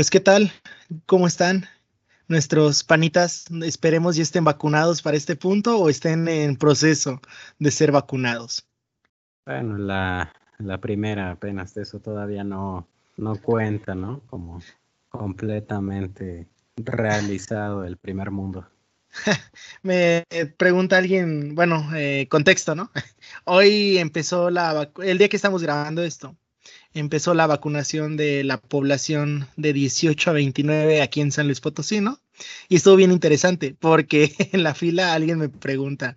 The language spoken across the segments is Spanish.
Pues, ¿qué tal? ¿Cómo están? Nuestros panitas, esperemos ya estén vacunados para este punto o estén en proceso de ser vacunados. Bueno, la, primera apenas de eso todavía no, no cuenta, ¿no? Como completamente realizado el primer mundo. Me pregunta alguien, bueno, eh, contexto, ¿no? Hoy empezó la el día que estamos grabando esto, empezó la vacunación de la población de 18 a 29 aquí en San Luis Potosí, ¿no? Y estuvo bien interesante porque en la fila alguien me pregunta,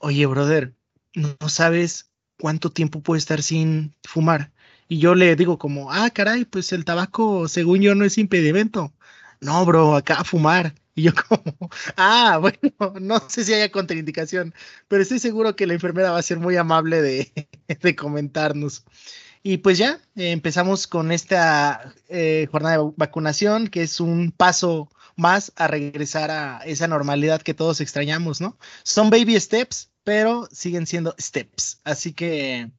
oye, brother, ¿no sabes cuánto tiempo puede estar sin fumar? Y yo le digo como, ah, caray, pues el tabaco, según yo, no es impedimento. No, bro, acá a fumar. Y yo como, ah, bueno, no sé si haya contraindicación, pero estoy seguro que la enfermera va a ser muy amable de, de comentarnos. Y pues ya eh, empezamos con esta eh, jornada de vacunación, que es un paso más a regresar a esa normalidad que todos extrañamos, ¿no? Son baby steps, pero siguen siendo steps. Así que,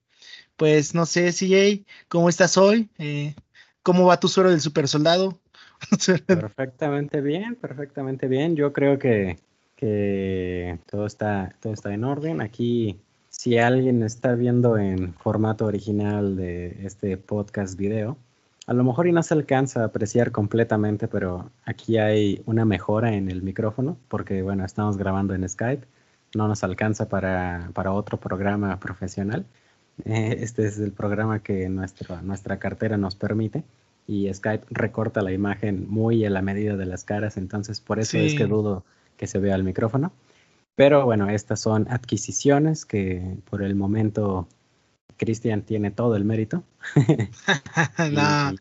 pues no sé, CJ, ¿cómo estás hoy? Eh, ¿Cómo va tu suero del super soldado? perfectamente bien, perfectamente bien. Yo creo que, que todo, está, todo está en orden. Aquí si alguien está viendo en formato original de este podcast video, a lo mejor y no se alcanza a apreciar completamente, pero aquí hay una mejora en el micrófono, porque bueno, estamos grabando en Skype, no nos alcanza para, otro programa profesional. Eh, este es el programa que nuestra, nuestra cartera nos permite y Skype recorta la imagen muy a la medida de las caras, entonces por eso es que dudo que se vea el micrófono. Pero bueno, estas son adquisiciones que por el momento Cristian tiene todo el mérito. no,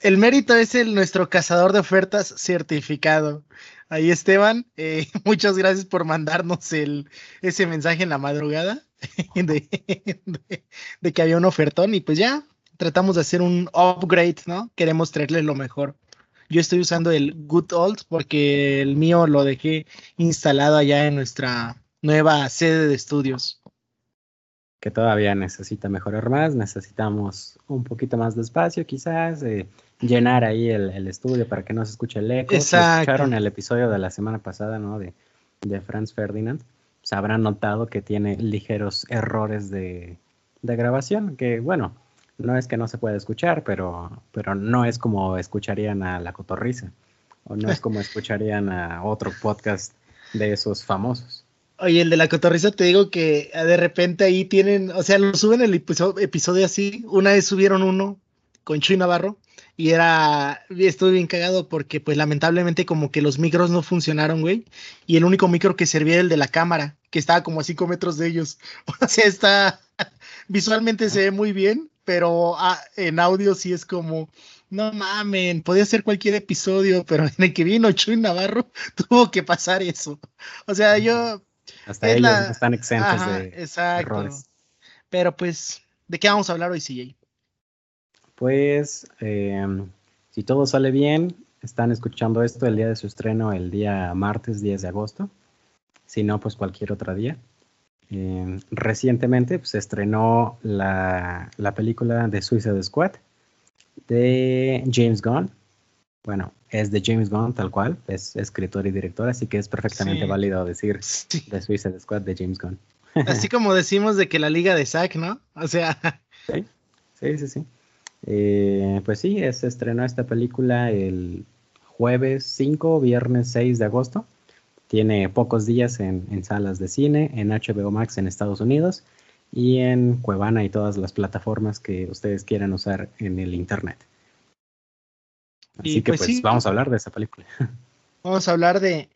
el mérito es el nuestro cazador de ofertas certificado. Ahí Esteban, eh, muchas gracias por mandarnos el, ese mensaje en la madrugada de, de, que había un ofertón y pues ya tratamos de hacer un upgrade, ¿no? Queremos traerle lo mejor. Yo estoy usando el Good Old porque el mío lo dejé instalado allá en nuestra nueva sede de estudios. Que todavía necesita mejorar más, necesitamos un poquito más de espacio quizás, eh, llenar ahí el, estudio para que no se escuche el eco. Exacto. escucharon el episodio de la semana pasada, ¿no? De, de Franz Ferdinand, se habrán notado que tiene ligeros errores de, de grabación, que bueno, no es que no se pueda escuchar, pero, pero no es como escucharían a La Cotorriza, o no es como escucharían a otro podcast de esos famosos. Oye, el de La Cotorriza te digo que ah, de repente ahí tienen, o sea, lo suben el episodio, así, una vez subieron uno con Chuy Navarro, y era, estuve bien cagado porque pues lamentablemente como que los micros no funcionaron, güey, y el único micro que servía era el de la cámara, que estaba como a cinco metros de ellos, o sea, está, visualmente se ve muy bien, pero ah, en audio sí es como, no mamen, podía ser cualquier episodio, pero en el que vino Chuy Navarro tuvo que pasar eso. O sea, yo... Hasta ellos están exentos de exacto. Pero pues, ¿de qué vamos a hablar hoy, CJ? Pues, em, si todo sale bien, están escuchando esto el día de su estreno, el día martes 10 de agosto. Si no, pues cualquier otro día. Eh, recientemente pues, se estrenó la, película de Suicide Squad de James Gunn. Bueno, es de James Gunn tal cual, es escritor y director, así que es perfectamente válido decir de Suicide Squad de James Gunn. Así como decimos de que la liga de Zack, ¿no? O sea. Sí, sí, sí. sí. Eh, pues sí, se estrenó esta película el jueves 5, viernes 6 de agosto. Tiene pocos días en, salas de cine, en HBO Max en Estados Unidos y en Cuevana y todas las plataformas que ustedes quieran usar en el Internet. Así que pues, pues vamos a hablar de esa película. Vamos a hablar de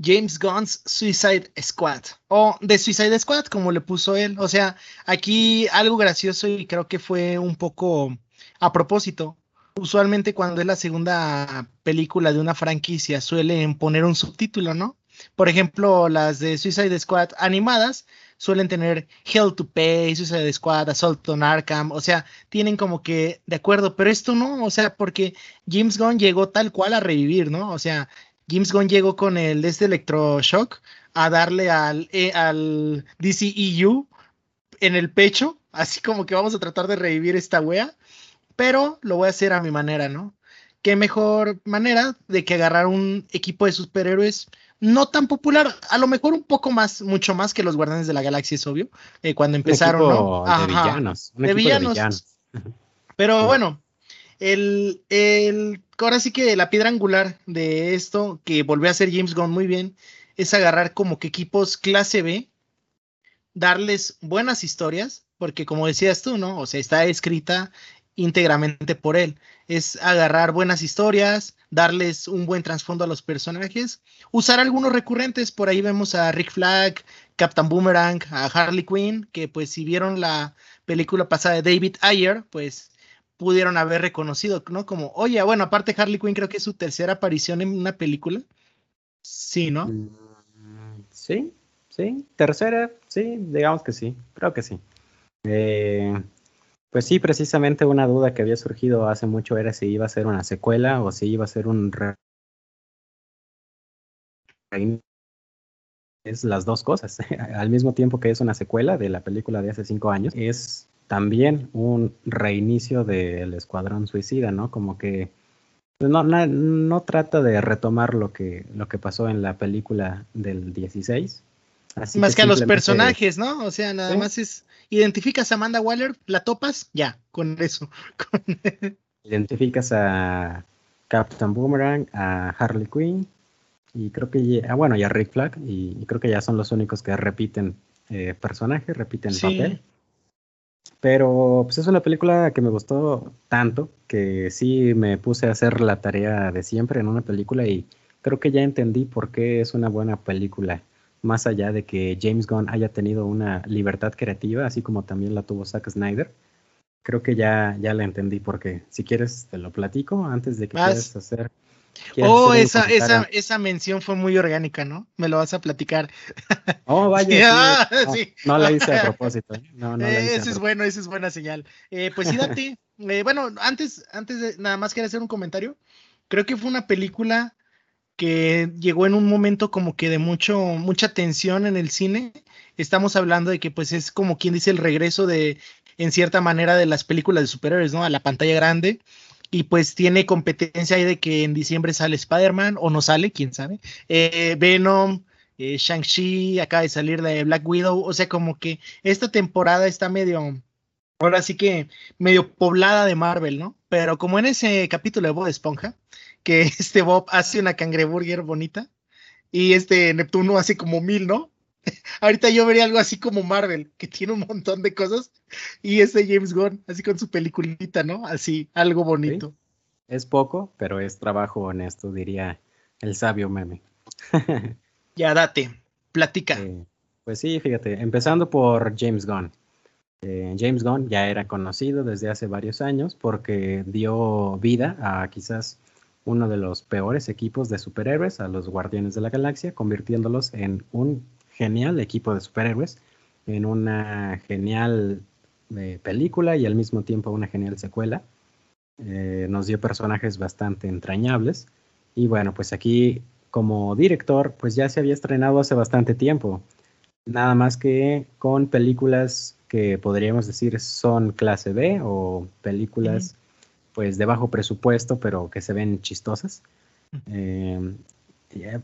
James Gunn's Suicide Squad o de Suicide Squad como le puso él. O sea, aquí algo gracioso y creo que fue un poco a propósito. Usualmente cuando es la segunda película de una franquicia suelen poner un subtítulo, ¿no? Por ejemplo, las de Suicide Squad animadas suelen tener Hell to Pay, Suicide Squad, Assault on Arkham, o sea, tienen como que de acuerdo, pero esto no, o sea, porque James Gunn llegó tal cual a revivir, ¿no? O sea, James Gunn llegó con el este electroshock a darle al, eh, al DCEU en el pecho, así como que vamos a tratar de revivir esta wea, pero lo voy a hacer a mi manera, ¿no? qué mejor manera de que agarrar un equipo de superhéroes no tan popular, a lo mejor un poco más, mucho más que los Guardianes de la Galaxia, es obvio, eh, cuando empezaron, ¿no? De villanos. de villanos. Pero bueno, el, el, ahora sí que la piedra angular de esto, que volvió a hacer James Gunn muy bien, es agarrar como que equipos clase B, darles buenas historias, porque como decías tú, ¿no? O sea, está escrita íntegramente por él. Es agarrar buenas historias, darles un buen trasfondo a los personajes, usar algunos recurrentes. Por ahí vemos a Rick Flag, Captain Boomerang, a Harley Quinn, que pues si vieron la película pasada de David Ayer, pues pudieron haber reconocido, ¿no? Como, oye, bueno, aparte Harley Quinn creo que es su tercera aparición en una película. Sí, ¿no? Mm, sí, sí. Tercera, sí, digamos que sí, creo que sí. Eh, pues sí, precisamente una duda que había surgido hace mucho era si iba a ser una secuela o si iba a ser un es las dos cosas. Al mismo tiempo que es una secuela de la película de hace cinco años, es también un reinicio del Escuadrón Suicida, ¿no? Como que no, no, trata de retomar lo que, lo que pasó en la película del 16. más que, a los personajes, ¿no? O sea, nada más es, identificas a Amanda Waller, la topas, ya, con eso. identificas a Captain Boomerang, a Harley Quinn, y creo que, ah, bueno, y a Rick Flag, y, creo que ya son los únicos que repiten eh, personaje, repiten papel. Pero pues es una película que me gustó tanto que sí me puse a hacer la tarea de siempre en una película y creo que ya entendí por qué es una buena película. Más allá de que James Gunn haya tenido una libertad creativa, así como también la tuvo Zack Snyder, creo que ya, ya la entendí porque si quieres te lo platico antes de que quieras hacer Oh, esa, esa, esa mención fue muy orgánica, ¿no? Me lo vas a platicar. Oh, vaya. no, la hice a propósito. ¿eh? No, no ese es bueno, esa es buena señal. Eh, pues sí, Dati. Eh, bueno, antes, antes de nada más quiero hacer un comentario. Creo que fue una película que llegó en un momento como que de mucho, mucha tensión en el cine. Estamos hablando de que pues es como quien dice el regreso de, en cierta manera, de las películas de superhéroes, ¿no? A la pantalla grande y pues tiene competencia ahí de que en diciembre sale Spider-Man o no sale, quién sabe. Eh, Venom, eh, Shang-Chi, acaba de salir de Black Widow, o sea, como que esta temporada está medio, ahora sí que medio poblada de Marvel, ¿no? Pero como en ese capítulo de Bob Esponja, que este Bob hace una cangreburger bonita y este Neptuno hace como mil, ¿no? Ahorita yo vería algo así como Marvel, que tiene un montón de cosas, y ese James Gunn, así con su peliculita, ¿no? Así, algo bonito. Es poco, pero es trabajo honesto, diría el sabio meme. ya date, platica. pues sí, fíjate, empezando por James Gunn. Eh, James Gunn ya era conocido desde hace varios años porque dio vida a quizás uno de los peores equipos de superhéroes, a los Guardianes de la Galaxia, convirtiéndolos en un genial equipo de superhéroes, en una genial eh, película y al mismo tiempo una genial secuela. Eh, nos dio personajes bastante entrañables. Y bueno, pues aquí como director, pues ya se había estrenado hace bastante tiempo. Nada más que con películas que podríamos decir son clase B o películas pues de bajo presupuesto, pero que se ven chistosas. Eh,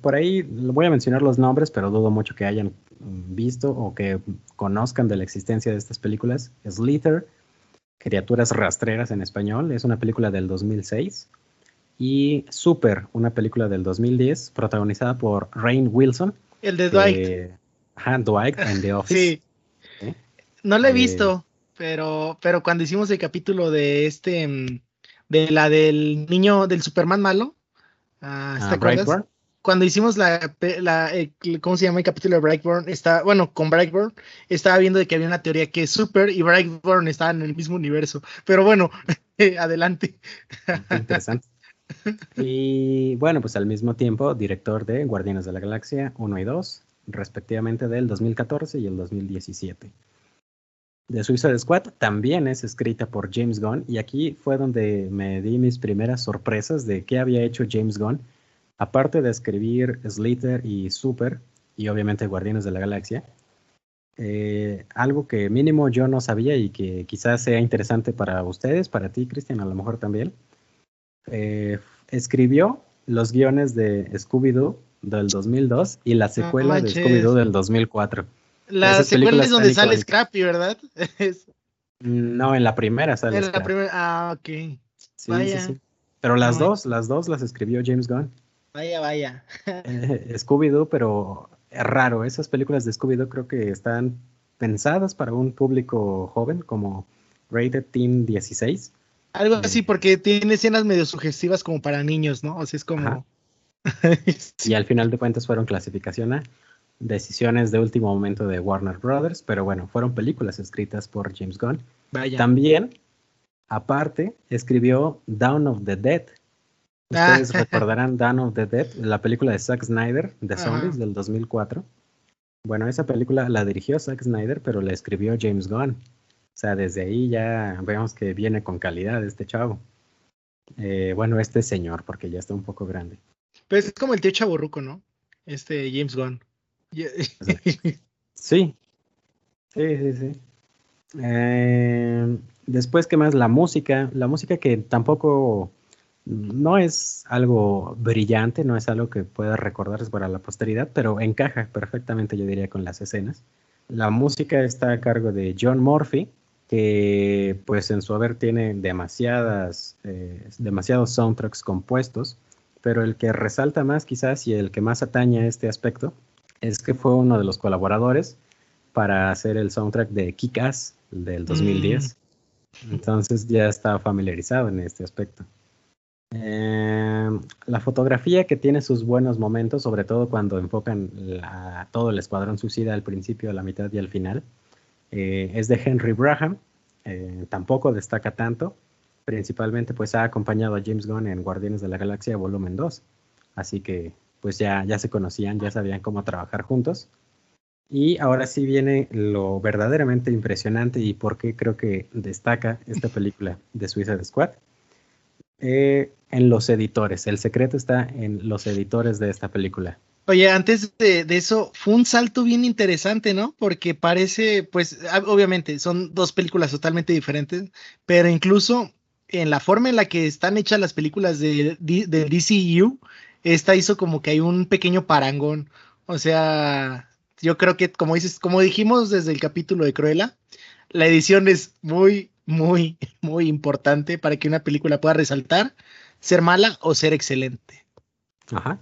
por ahí voy a mencionar los nombres, pero dudo mucho que hayan visto o que conozcan de la existencia de estas películas. Slither, Criaturas Rastreras en español, es una película del 2006. Y Super, una película del 2010, protagonizada por Rain Wilson. El de Dwight. Dwight en The Office. Sí. No lo he eh, visto, pero, pero cuando hicimos el capítulo de este, mm, de la del niño, del Superman malo, uh, ¿te cuando hicimos la, la eh, ¿cómo se llama el capítulo de Brightburn? Está, bueno, con Brightburn estaba viendo de que había una teoría que Super y Brightburn estaban en el mismo universo. Pero bueno, adelante. Interesante. Y bueno, pues al mismo tiempo, director de Guardianes de la Galaxia 1 y 2, respectivamente del 2014 y el 2017. The Suicide Squad también es escrita por James Gunn. Y aquí fue donde me di mis primeras sorpresas de qué había hecho James Gunn aparte de escribir Slither y Super, y obviamente Guardianes de la Galaxia, eh, algo que mínimo yo no sabía y que quizás sea interesante para ustedes, para ti, Cristian, a lo mejor también, eh, escribió los guiones de Scooby-Doo del 2002 y la secuela de Scooby-Doo del 2004. La secuela es donde sale Scrappy, ¿verdad? no, en la primera sale. En la primera, ah, ok. Sí, sí, sí. Pero las dos, las dos las escribió James Gunn. Vaya, vaya. Eh, Scooby-Doo, pero es raro. Esas películas de Scooby-Doo creo que están pensadas para un público joven, como Rated Teen 16. Algo así, porque tiene escenas medio sugestivas como para niños, ¿no? O sea, es como. y al final de cuentas fueron clasificación A. Decisiones de último momento de Warner Brothers, pero bueno, fueron películas escritas por James Gunn. Vaya. También, aparte, escribió Down of the Dead. Ustedes ah. recordarán Down of the Dead, la película de Zack Snyder de Zombies del 2004. Bueno, esa película la dirigió Zack Snyder, pero la escribió James Gunn. O sea, desde ahí ya vemos que viene con calidad este chavo. Eh, bueno, este señor, porque ya está un poco grande. Pues es como el tío chaborruco, ¿no? Este James Gunn. Sí. Sí, sí, sí. Eh, después, ¿qué más? La música. La música que tampoco no es algo brillante, no es algo que pueda recordarse para la posteridad, pero encaja perfectamente, yo diría, con las escenas. La música está a cargo de John Murphy, que pues en su haber tiene demasiadas, eh, demasiados soundtracks compuestos, pero el que resalta más quizás y el que más atañe a este aspecto es que fue uno de los colaboradores para hacer el soundtrack de Kick-Ass del 2010. Mm. Entonces ya estaba familiarizado en este aspecto. Eh, la fotografía que tiene sus buenos momentos, sobre todo cuando enfocan todo el escuadrón suicida al principio, a la mitad y al final, eh, es de Henry Braham. Eh, tampoco destaca tanto. Principalmente pues ha acompañado a James Gunn en Guardianes de la Galaxia Volumen 2. Así que pues ya, ya se conocían, ya sabían cómo trabajar juntos. Y ahora sí viene lo verdaderamente impresionante y por qué creo que destaca esta película de Suicide Squad. Eh, en los editores. El secreto está en los editores de esta película. Oye, antes de, eso, fue un salto bien interesante, ¿no? Porque parece, pues, obviamente, son dos películas totalmente diferentes, pero incluso en la forma en la que están hechas las películas de, de DCU, esta hizo como que hay un pequeño parangón. O sea, yo creo que, como dices, como dijimos desde el capítulo de Cruella, la edición es muy, muy, muy importante para que una película pueda resaltar, ser mala o ser excelente. Ajá.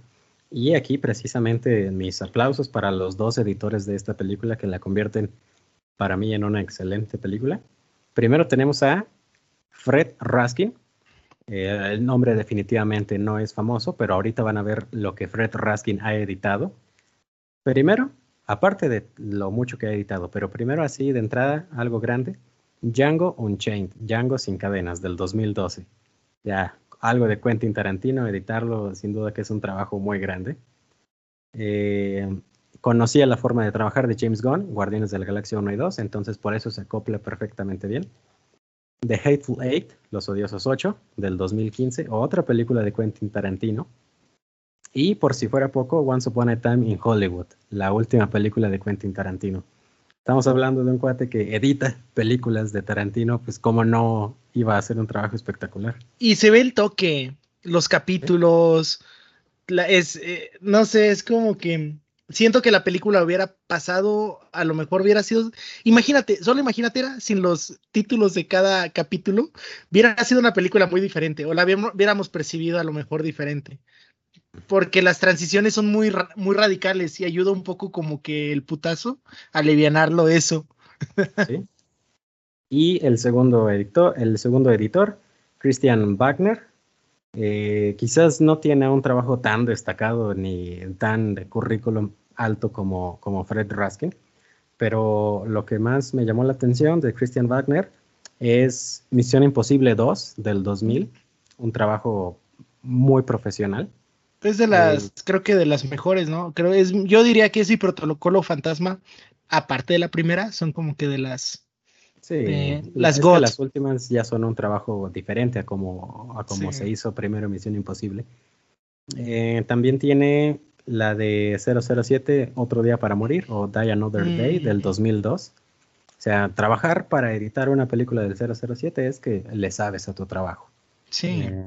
Y aquí precisamente mis aplausos para los dos editores de esta película que la convierten para mí en una excelente película. Primero tenemos a Fred Raskin. Eh, el nombre definitivamente no es famoso, pero ahorita van a ver lo que Fred Raskin ha editado. Primero, aparte de lo mucho que ha editado, pero primero así de entrada, algo grande, Django Unchained, Django sin cadenas del 2012. Ya, algo de Quentin Tarantino, editarlo sin duda que es un trabajo muy grande. Eh, conocía la forma de trabajar de James Gunn, Guardianes de la Galaxia 1 y 2, entonces por eso se acopla perfectamente bien. The Hateful Eight, Los Odiosos 8, del 2015, otra película de Quentin Tarantino. Y por si fuera poco, Once Upon a Time in Hollywood, la última película de Quentin Tarantino. Estamos hablando de un cuate que edita películas de Tarantino, pues cómo no iba a hacer un trabajo espectacular. Y se ve el toque, los capítulos, es, eh, no sé, es como que siento que la película hubiera pasado, a lo mejor hubiera sido, imagínate, solo imagínate, era sin los títulos de cada capítulo, hubiera sido una película muy diferente, o la hubiéramos percibido a lo mejor diferente porque las transiciones son muy, muy radicales y ayuda un poco como que el putazo a alivianarlo eso. Y el segundo editor, el segundo editor, Christian Wagner, eh, quizás no tiene un trabajo tan destacado ni tan de currículum alto como, como Fred Raskin, pero lo que más me llamó la atención de Christian Wagner es Misión Imposible 2 del 2000, un trabajo muy profesional es de las, creo que de las mejores, ¿no? Creo es, yo diría que es mi protocolo fantasma, aparte de la primera, son como que de las. Sí, las GOT. las últimas ya son un trabajo diferente a como, a como se hizo primero Misión Imposible. Eh, también tiene la de 007, Otro Día para Morir, o Die Another Day, del 2002. Mm. O sea, trabajar para editar una película del 007 es que le sabes a tu trabajo. Sí. Eh,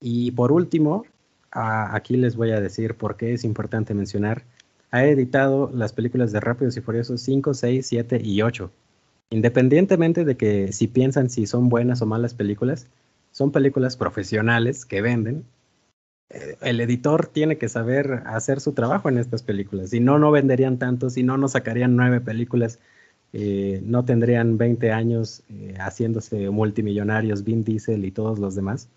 Y por último, aquí les voy a decir por qué es importante mencionar. Ha editado las películas de Rápidos y Furiosos 5, 6, 7 y 8. Independientemente de que si piensan si son buenas o malas películas, son películas profesionales que venden. Eh, el editor tiene que saber hacer su trabajo en estas películas. Si no, no venderían tanto, si no, no sacarían nueve películas, eh, no tendrían 20 años eh, haciéndose multimillonarios, Vin Diesel y todos los demás.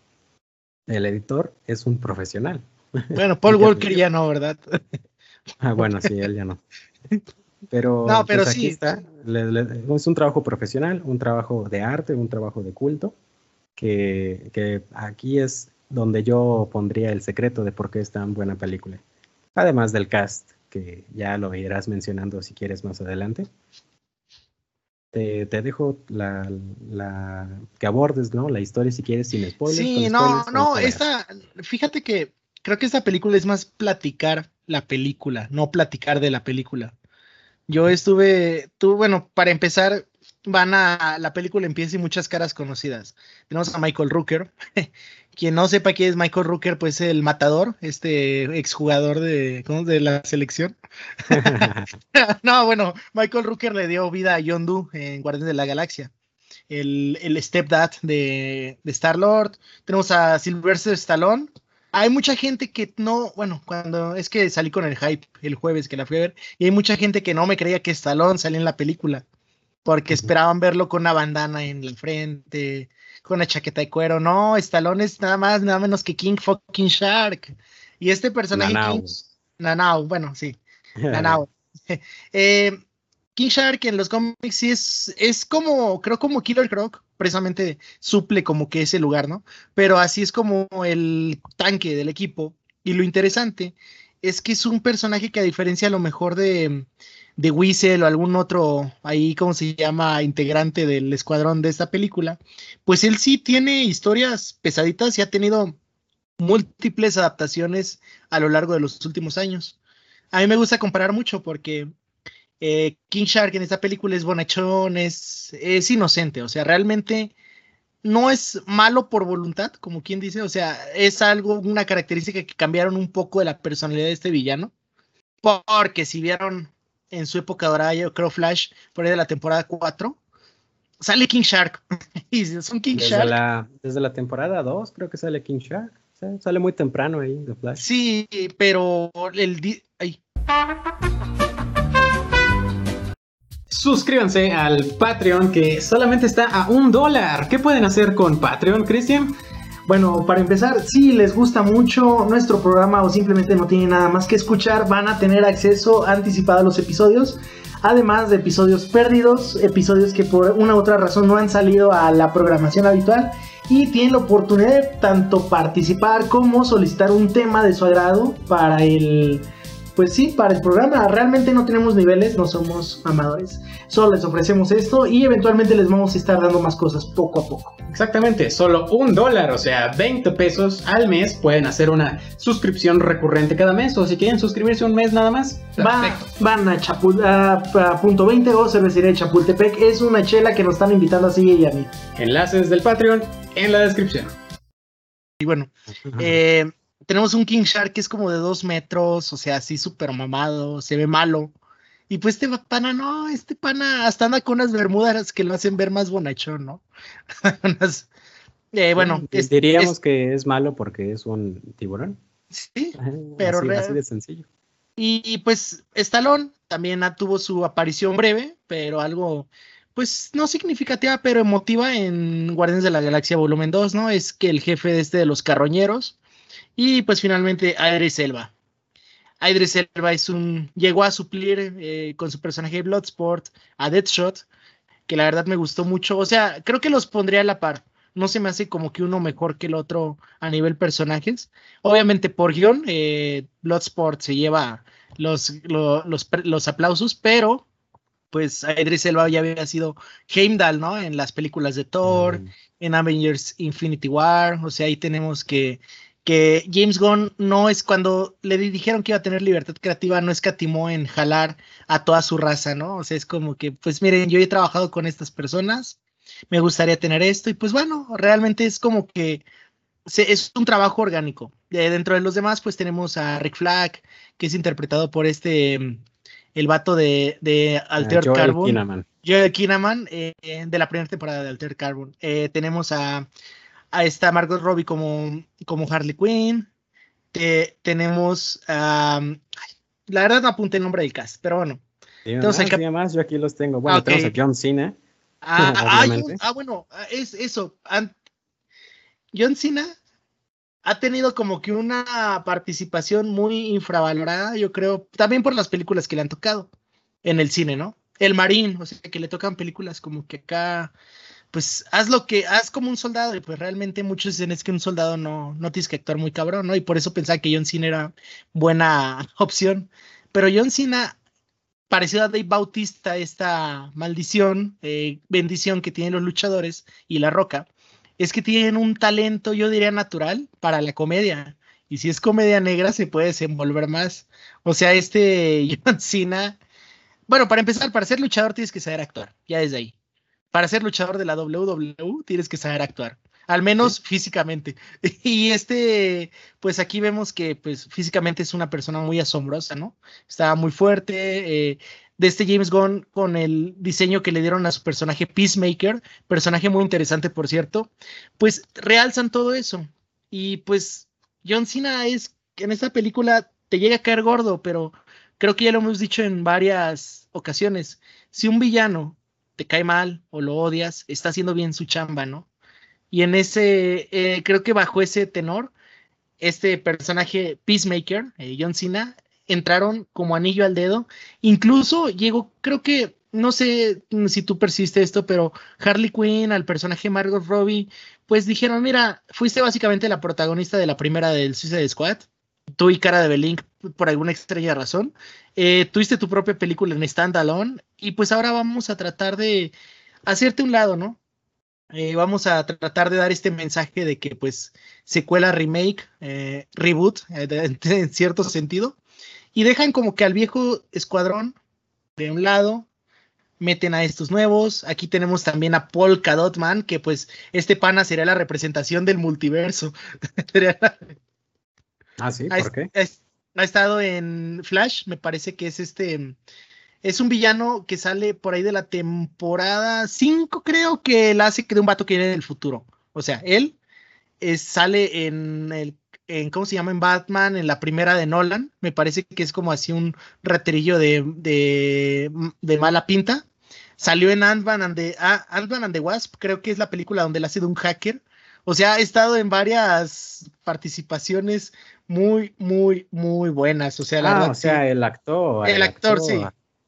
El editor es un profesional. Bueno, Paul Walker ya no, ¿verdad? ah, bueno, sí, él ya no. Pero, no, pero pues, sí. está. es un trabajo profesional, un trabajo de arte, un trabajo de culto, que, que aquí es donde yo pondría el secreto de por qué es tan buena película. Además del cast, que ya lo irás mencionando si quieres más adelante. Te, te dejo la, la, que abordes, ¿no? La historia si quieres sin spoilers. Sí, no, no, esta, fíjate que creo que esta película es más platicar la película, no platicar de la película. Yo estuve, tú, bueno, para empezar, van a, la película empieza y muchas caras conocidas. Tenemos a Michael Rooker. Quien no sepa quién es Michael Rooker, pues el matador, este exjugador de, de la selección. no, bueno, Michael Rooker le dio vida a Yondu en Guardianes de la Galaxia. El, el stepdad de, de Star-Lord. Tenemos a Sylvester Stallone, hay mucha gente que no, bueno, cuando es que salí con el hype el jueves que la fui a ver, y hay mucha gente que no me creía que Stallone salía en la película, porque esperaban verlo con una bandana en la frente, con una chaqueta de cuero. No, Stallone es nada más, nada menos que King fucking Shark. Y este personaje, Nanau, Nanau bueno, sí, Nanau. eh, King Shark en los cómics sí es, es como, creo como Killer Croc, precisamente suple como que ese lugar, ¿no? Pero así es como el tanque del equipo. Y lo interesante es que es un personaje que a diferencia a lo mejor de, de Whistle o algún otro ahí, ¿cómo se llama?, integrante del escuadrón de esta película, pues él sí tiene historias pesaditas y ha tenido múltiples adaptaciones a lo largo de los últimos años. A mí me gusta comparar mucho porque eh, King Shark en esta película es bonachón, es, es inocente, o sea, realmente no es malo por voluntad, como quien dice, o sea, es algo, una característica que cambiaron un poco de la personalidad de este villano, porque si vieron en su época dorada, yo creo Flash, por ahí de la temporada 4, sale King Shark. y son King desde Shark. La, desde la temporada 2 creo que sale King Shark. Sale muy temprano ahí de Flash. Sí, pero el... Ay. suscríbanse al Patreon que solamente está a un dólar. ¿Qué pueden hacer con Patreon, Cristian? Bueno, para empezar, si les gusta mucho nuestro programa o simplemente no tienen nada más que escuchar, van a tener acceso anticipado a los episodios. Además de episodios perdidos, episodios que por una u otra razón no han salido a la programación habitual y tienen la oportunidad de tanto participar como solicitar un tema de su agrado para el pues sí, para el programa realmente no tenemos niveles, no somos amadores. Solo les ofrecemos esto y eventualmente les vamos a estar dando más cosas poco a poco. Exactamente, solo un dólar, o sea, 20 pesos al mes pueden hacer una suscripción recurrente cada mes. O si quieren suscribirse un mes nada más, van a, Chapul a, punto 20 o cervecería de Chapultepec. Es una chela que nos están invitando a seguir y a mí. Enlaces del Patreon en la descripción. Y bueno, eh, tenemos un King Shark que es como de dos metros, o sea, así súper mamado, se ve malo. Y pues este pana, no, este pana hasta anda con unas bermudas que lo hacen ver más bonachón, ¿no? Eh, bueno, diríamos que es malo porque es un tiburón. Sí, pero así, de sencillo. Y, pues Stallone también tuvo su aparición breve, pero algo, pues no significativa, pero emotiva en Guardianes de la Galaxia Volumen 2, ¿no? Es que el jefe de este de los carroñeros y pues finalmente Idris Elba. Idris Elba es un, llegó a suplir eh, con su personaje Bloodsport a Deadshot, que la verdad me gustó mucho. O sea, creo que los pondría a la par. No se me hace como que uno mejor que el otro a nivel personajes. Obviamente por guion, eh, Bloodsport se lleva los, los, aplausos, pero pues Idris Elba ya había sido Heimdall, ¿no? En las películas de Thor, en Avengers Infinity War, o sea, ahí tenemos que que James Gunn no es cuando le dijeron que iba a tener libertad creativa, no escatimó en jalar a toda su raza, ¿no? O sea, es como que, pues miren, yo he trabajado con estas personas, me gustaría tener esto, y pues bueno, realmente es como que es un trabajo orgánico. dentro de los demás, pues tenemos a Rick Flag, que es interpretado por este, mm, el vato de, de Alter Joel Carbon. Joel Kinnaman, eh, de la primera temporada de Alter Carbon. Eh, tenemos a, a esta Margot Robbie como, como Harley Quinn. Te- tenemos la verdad no apunté el nombre del cast, pero bueno. Entonces, más, yo aquí los tengo. Bueno, Ah, tenemos a John Cena. Ah, ah, ah, bueno, es eso. An- John Cena ha tenido como que una participación muy infravalorada, yo creo, también por las películas que le han tocado en el cine, ¿no? El Marín, o sea, que le tocan películas como que acá, pues haz lo que, haz como un soldado, y pues realmente muchos dicen es que un soldado no, no tienes que actuar muy cabrón, ¿no? Y por eso pensaba que John Cena era buena opción. Pero John Cena parecido a Dave Bautista, esta maldición, eh, bendición que tienen los luchadores y La Roca, es que tienen un talento, yo diría, natural para la comedia. Y si es comedia negra, se puede desenvolver más. O sea, este John Cena. Bueno, para empezar, para ser luchador tienes que saber actuar, ya desde ahí. Para ser luchador de la WWE tienes que saber actuar, al menos físicamente. Y este, pues aquí vemos que pues físicamente es una persona muy asombrosa, ¿no? Está muy fuerte. eh, de este James Gunn con el diseño que le dieron a su personaje Peacemaker, personaje muy interesante, por cierto, pues realzan todo eso. Y pues John Cena es, en esta película te llega a caer gordo, pero creo que ya lo hemos dicho en varias ocasiones. Si un villano te cae mal o lo odias, está haciendo bien su chamba, ¿no? Y en ese, eh, creo que bajo ese tenor, este personaje Peacemaker, eh, John Cena, entraron como anillo al dedo. Incluso llegó, creo que, no sé si tú persiste esto, pero Harley Quinn, al personaje Margot Robbie, pues dijeron, mira, fuiste básicamente la protagonista de la primera del Suicide Squad. Tú y Cara de Belink, por alguna extraña razón. Eh, tuviste tu propia película en Standalone y pues ahora vamos a tratar de hacerte un lado, ¿no? Eh, vamos a tratar de dar este mensaje de que pues secuela, remake, eh, reboot, eh, en cierto sentido, y dejan como que al viejo escuadrón de un lado, meten a estos nuevos, aquí tenemos también a Paul Cadotman, que pues este pana sería la representación del multiverso. Sería la- Ah, sí, ha, ¿por qué? ha estado en Flash, me parece que es este. Es un villano que sale por ahí de la temporada 5, creo que él hace que de un vato que viene del futuro. O sea, él es- sale en el. En, ¿Cómo se llama? En Batman, en la primera de Nolan. Me parece que es como así un raterillo de, de, de mala pinta. Salió en Ant-Man and, the- ah, Ant-Man and the Wasp, creo que es la película donde él ha sido un hacker. O sea, ha estado en varias participaciones muy, muy, muy buenas. O sea, la Ah, verdad, o sea, el actor. El actor, sí.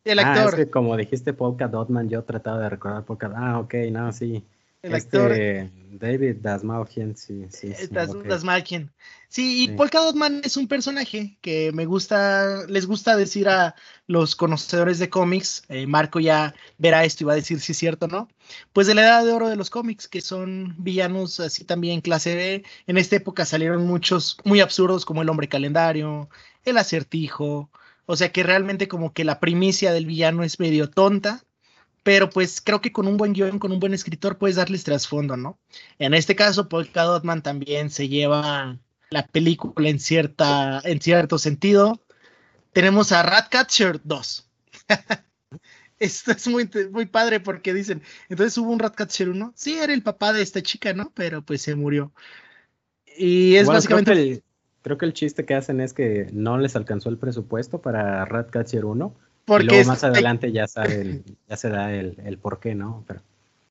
el Ah, actor, es que como dijiste Polka Dotman, yo trataba de recordar Polka Ah, ok, no, sí. El actor, Este, David Dasmalkian, sí, sí. sí, Das. Dasmalkian. Sí, y Sí. Polka Dotman es un personaje que me gusta, les gusta decir a los conocedores de cómics, eh, Marco ya verá esto y va a decir si es cierto o no, pues de la edad de oro de los cómics, que son villanos así también clase B. En esta época salieron muchos muy absurdos como el hombre calendario, el acertijo, o sea que realmente como que la primicia del villano es medio tonta. Pero pues creo que con un buen guion, con un buen escritor, puedes darles trasfondo, ¿no? En este caso, Polka Dotman también se lleva la película en, cierta, en cierto sentido. Tenemos a Ratcatcher 2. Esto es muy, muy padre porque dicen, entonces hubo un Ratcatcher 1. Sí, era el papá de esta chica, ¿no? Pero pues se murió. Y es Bueno, básicamente... Creo que, el, creo que el chiste que hacen es que no les alcanzó el presupuesto para Ratcatcher 1. Y porque luego es- más adelante ya, sabe el- ya se da el, el por qué, ¿no? Pero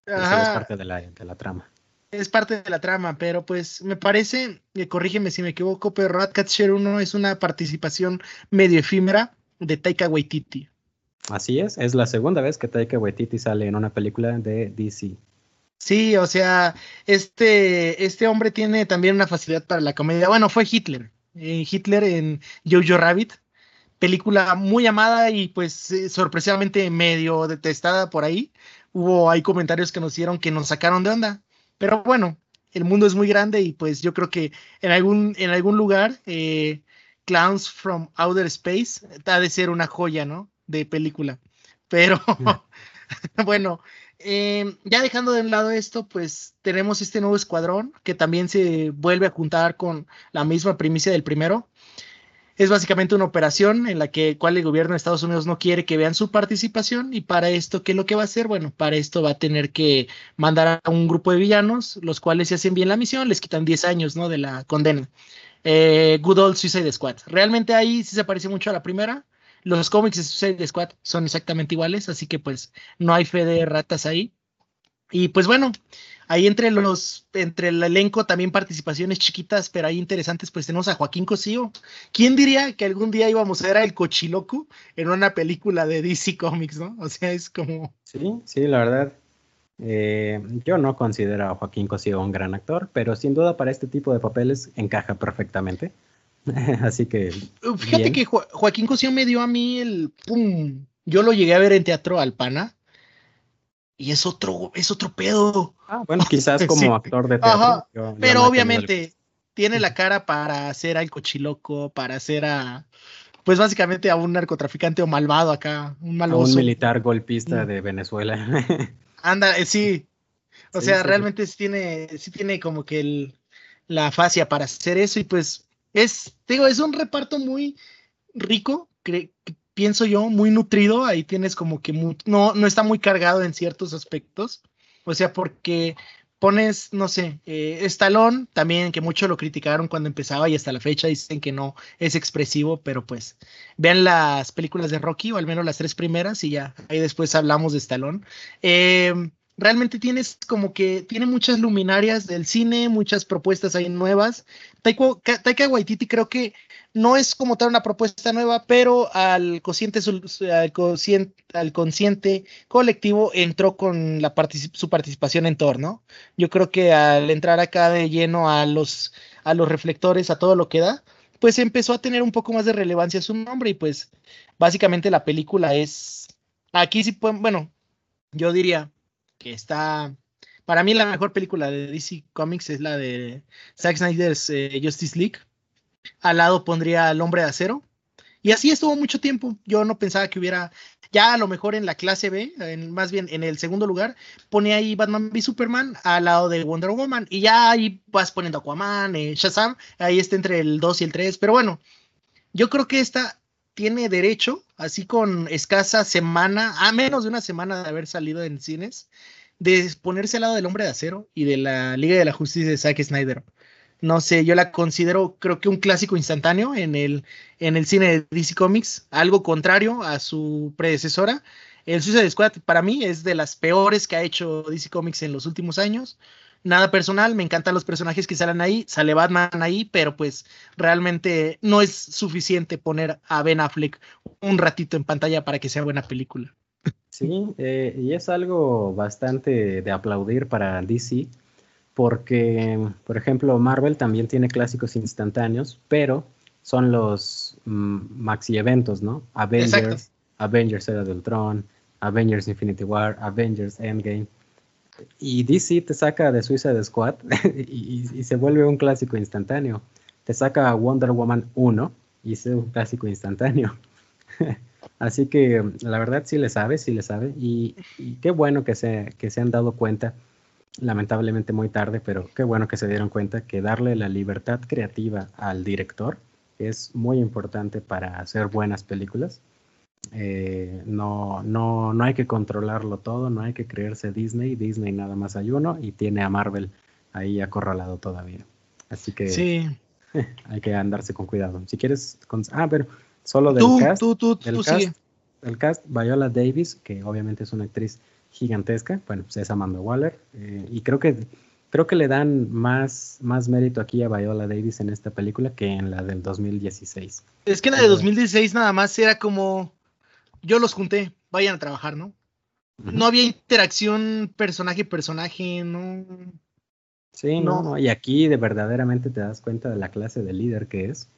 eso es parte de la, de la trama. es parte de la trama, pero pues me parece, eh, corrígeme si me equivoco, pero Ratcatcher 1 es una participación medio efímera de Taika Waititi. Así es, es la segunda vez que Taika Waititi sale en una película de DC. Sí, o sea, este, este hombre tiene también una facilidad para la comedia. Bueno, fue Hitler. eh, Hitler en Jojo Rabbit, película muy amada y pues eh, sorpresivamente medio detestada por ahí. Hubo hay comentarios que nos dieron que nos sacaron de onda. Pero bueno, el mundo es muy grande y pues yo creo que en algún, en algún lugar, eh, Clowns from Outer Space ha de ser una joya, ¿no? De película. Pero bueno, eh, ya dejando de lado esto, pues tenemos este nuevo escuadrón que también se vuelve a juntar con la misma primicia del primero. Es básicamente una operación en la que cual el gobierno de Estados Unidos no quiere que vean su participación y para esto, ¿qué es lo que va a hacer? Bueno, para esto va a tener que mandar a un grupo de villanos, los cuales se hacen bien la misión, les quitan 10 años, ¿no? De la condena. Eh, Good Old Suicide Squad. Realmente ahí sí se parece mucho a la primera. Los cómics de Suicide Squad son exactamente iguales, así que pues no hay fe de ratas ahí. Y pues bueno, Ahí entre los, entre el elenco también participaciones chiquitas, pero ahí interesantes, pues tenemos a Joaquín Cosío. ¿Quién diría que algún día íbamos a ver a El Cochiloco en una película de DC Comics, no? O sea, es como... Sí, sí, la verdad. Eh, yo no considero a Joaquín Cosío un gran actor, pero sin duda para este tipo de papeles encaja perfectamente. Así que... Fíjate que Joaquín Cosío me dio a mí el... ¡Pum! Yo lo llegué a ver en Teatro Alpana y es otro, es otro pedo. Ah, bueno, quizás como actor de teatro. pero obviamente tiene la cara para hacer al cochiloco, para hacer a, pues básicamente a un narcotraficante o malvado acá, un maloso. un militar golpista mm. de Venezuela. Anda, eh, sí. O sea, realmente sí. tiene, sí tiene como que el, la fascia para hacer eso y pues es, digo, es un reparto muy rico, pienso yo, muy nutrido. Ahí tienes como que no, no está muy cargado en ciertos aspectos. O sea, porque pones, no sé, eh, Stallone, también que mucho lo criticaron cuando empezaba y hasta la fecha dicen que no es expresivo, pero pues vean las películas de Rocky, o al menos las tres primeras, y ya, ahí después hablamos de Stallone. Eh, realmente tienes como que tiene muchas luminarias del cine, muchas propuestas ahí nuevas. Taika Waititi creo que no es como tal una propuesta nueva, pero al consciente, al consciente, colectivo entró con la su participación en Thor, ¿no? Yo creo que al entrar acá de lleno a los, a los reflectores, a todo lo que da, pues empezó a tener un poco más de relevancia su nombre y pues básicamente la película es, aquí sí pueden, bueno, yo diría que está, para mí la mejor película de DC Comics es la de Zack Snyder's eh, Justice League al lado pondría al hombre de acero. Y así estuvo mucho tiempo. Yo no pensaba que hubiera, ya a lo mejor en la clase B, más bien en el segundo lugar, pone ahí Batman v Superman al lado de Wonder Woman. Y ya ahí vas poniendo Aquaman, eh, Shazam, ahí está entre el 2 y el 3. Pero bueno, yo creo que esta tiene derecho, así con escasa semana, a menos de una semana de haber salido en cines, de ponerse al lado del hombre de acero y de la Liga de la Justicia de Zack Snyder no sé, yo la considero creo que un clásico instantáneo en el, en el cine de DC Comics, algo contrario a su predecesora. El Suicide Squad para mí es de las peores que ha hecho DC Comics en los últimos años. Nada personal, me encantan los personajes que salen ahí, sale Batman ahí, pero pues realmente no es suficiente poner a Ben Affleck un ratito en pantalla para que sea buena película. Sí, eh, y es algo bastante de aplaudir para DC porque, por ejemplo, Marvel también tiene clásicos instantáneos, pero son los mm, maxi eventos, ¿no? Avengers, Avengers Era del Tron, Avengers Infinity War, Avengers Endgame. Y DC te saca de Suiza de Squad y, se vuelve un clásico instantáneo. Te saca Wonder Woman 1 y es un clásico instantáneo. Así que la verdad sí le sabe, sí le sabe. Y, qué bueno que se, que se han dado cuenta lamentablemente muy tarde, pero qué bueno que se dieron cuenta que darle la libertad creativa al director es muy importante para hacer buenas películas. Eh, no, no, no hay que controlarlo todo, no hay que creerse Disney. Disney nada más hay uno y tiene a Marvel ahí acorralado todavía. Así que sí. hay que andarse con cuidado. Si quieres, ah, pero solo del cast, tú, tú, tú, cast, el cast, Viola Davis, que obviamente es una actriz gigantesca. Bueno, pues es Amanda Waller. Eh, y creo que, creo que le dan más, más mérito aquí a Viola Davis en esta película que en la del 2016. Es que la de 2016 nada más era como, yo los junté, vayan a trabajar, ¿no? No había interacción personaje-personaje, no. Sí, no, no, y aquí de verdaderamente te das cuenta de la clase de líder que es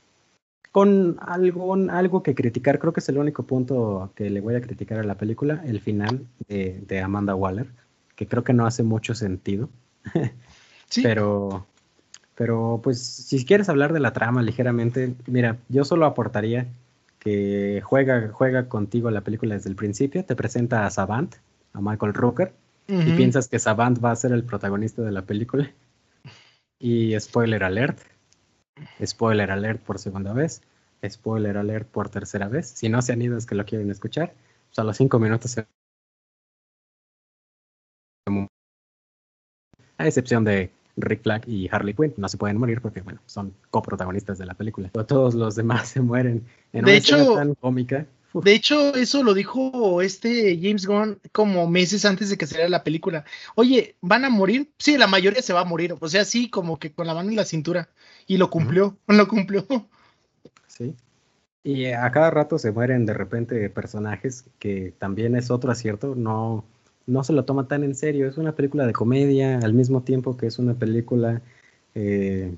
con algo, algo que criticar, creo que es el único punto que le voy a criticar a la película, el final de, Amanda Waller, que creo que no hace mucho sentido. ¿Sí? Pero, pero pues si quieres hablar de la trama ligeramente, mira, yo solo aportaría que juega, juega contigo la película desde el principio, te presenta a Savant, a Michael Rooker, y piensas que Savant va a ser el protagonista de la película. Y spoiler alert, spoiler alert por segunda vez, spoiler alert por tercera vez. Si no se han ido es que lo quieren escuchar, pues a los cinco minutos se... A excepción de Rick Flag y Harley Quinn no se pueden morir porque, bueno, son coprotagonistas de la película. Todos los demás se mueren en de hecho, tan cómica. De hecho, eso lo dijo este James Gunn como meses antes de que saliera la película. Oye, ¿van a morir? Sí, la mayoría se va a morir. O sea, sí, como que con la mano en la cintura. Y lo cumplió, lo cumplió. Sí. Y a cada rato se mueren de repente personajes que también es otro acierto. No, no se lo toma tan en serio. Es una película de comedia al mismo tiempo que es una película eh,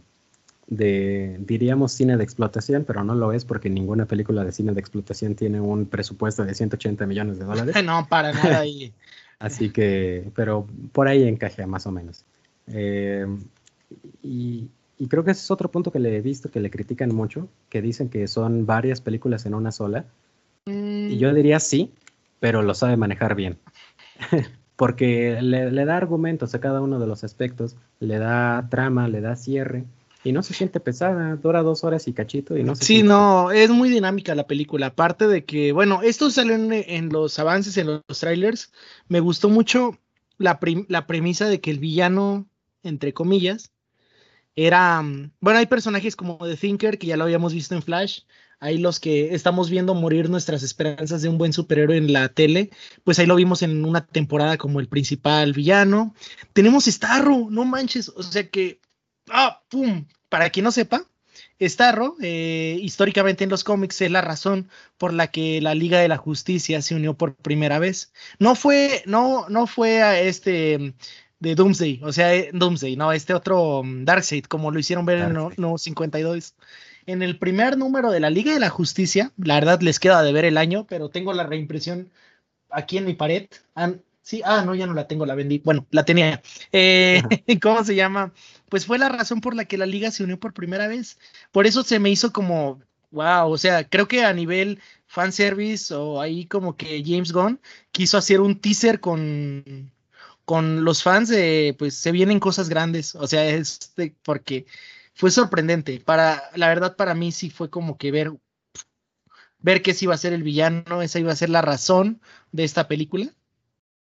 de, diríamos, cine de explotación, pero no lo es porque ninguna película de cine de explotación tiene un presupuesto de 180 millones de dólares. No, para nada. Ahí. Así que, pero por ahí encaja más o menos. Eh, y, creo que ese es otro punto que le he visto que le critican mucho, que dicen que son varias películas en una sola. Y yo mm. diría sí, pero lo sabe manejar bien. porque le, le, da argumentos a cada uno de los aspectos, le da trama, le da cierre y no se siente pesada, dura dos horas y cachito y no Sí, no, es muy dinámica la película, aparte de que, bueno, esto salió en, los avances, en los, trailers, me gustó mucho la, la premisa de que el villano, entre comillas, era, mm, bueno, hay personajes como The Thinker, que ya lo habíamos visto en Flash, hay los que estamos viendo morir nuestras esperanzas de un buen superhéroe en la tele, pues ahí lo vimos en una temporada como el principal villano. Tenemos Starro, no manches, o sea que ah, pum, para quien no sepa, Starro, eh, históricamente en los cómics, es la razón por la que la Liga de la Justicia se unió por primera vez. No fue, no, no fue a este de Doomsday, o sea, eh, Doomsday, no, este otro um, Darkseid, como lo hicieron ver en el no 52. En el primer número de la Liga de la Justicia, la verdad les queda de ver el año, pero tengo la reimpresión aquí en mi pared. Sí, ah, no, ya no la tengo, la vendí. Bueno, la tenía. Eh, ¿Cómo se llama? Pues fue la razón por la que la liga se unió por primera vez. Por eso se me hizo como, wow, o sea, creo que a nivel fanservice o ahí como que James Gunn quiso hacer un teaser con, con los fans de, pues se vienen cosas grandes. O sea, es porque fue sorprendente. Para, la verdad, para mí sí fue como que ver, ver que ese iba a ser el villano, esa iba a ser la razón de esta película.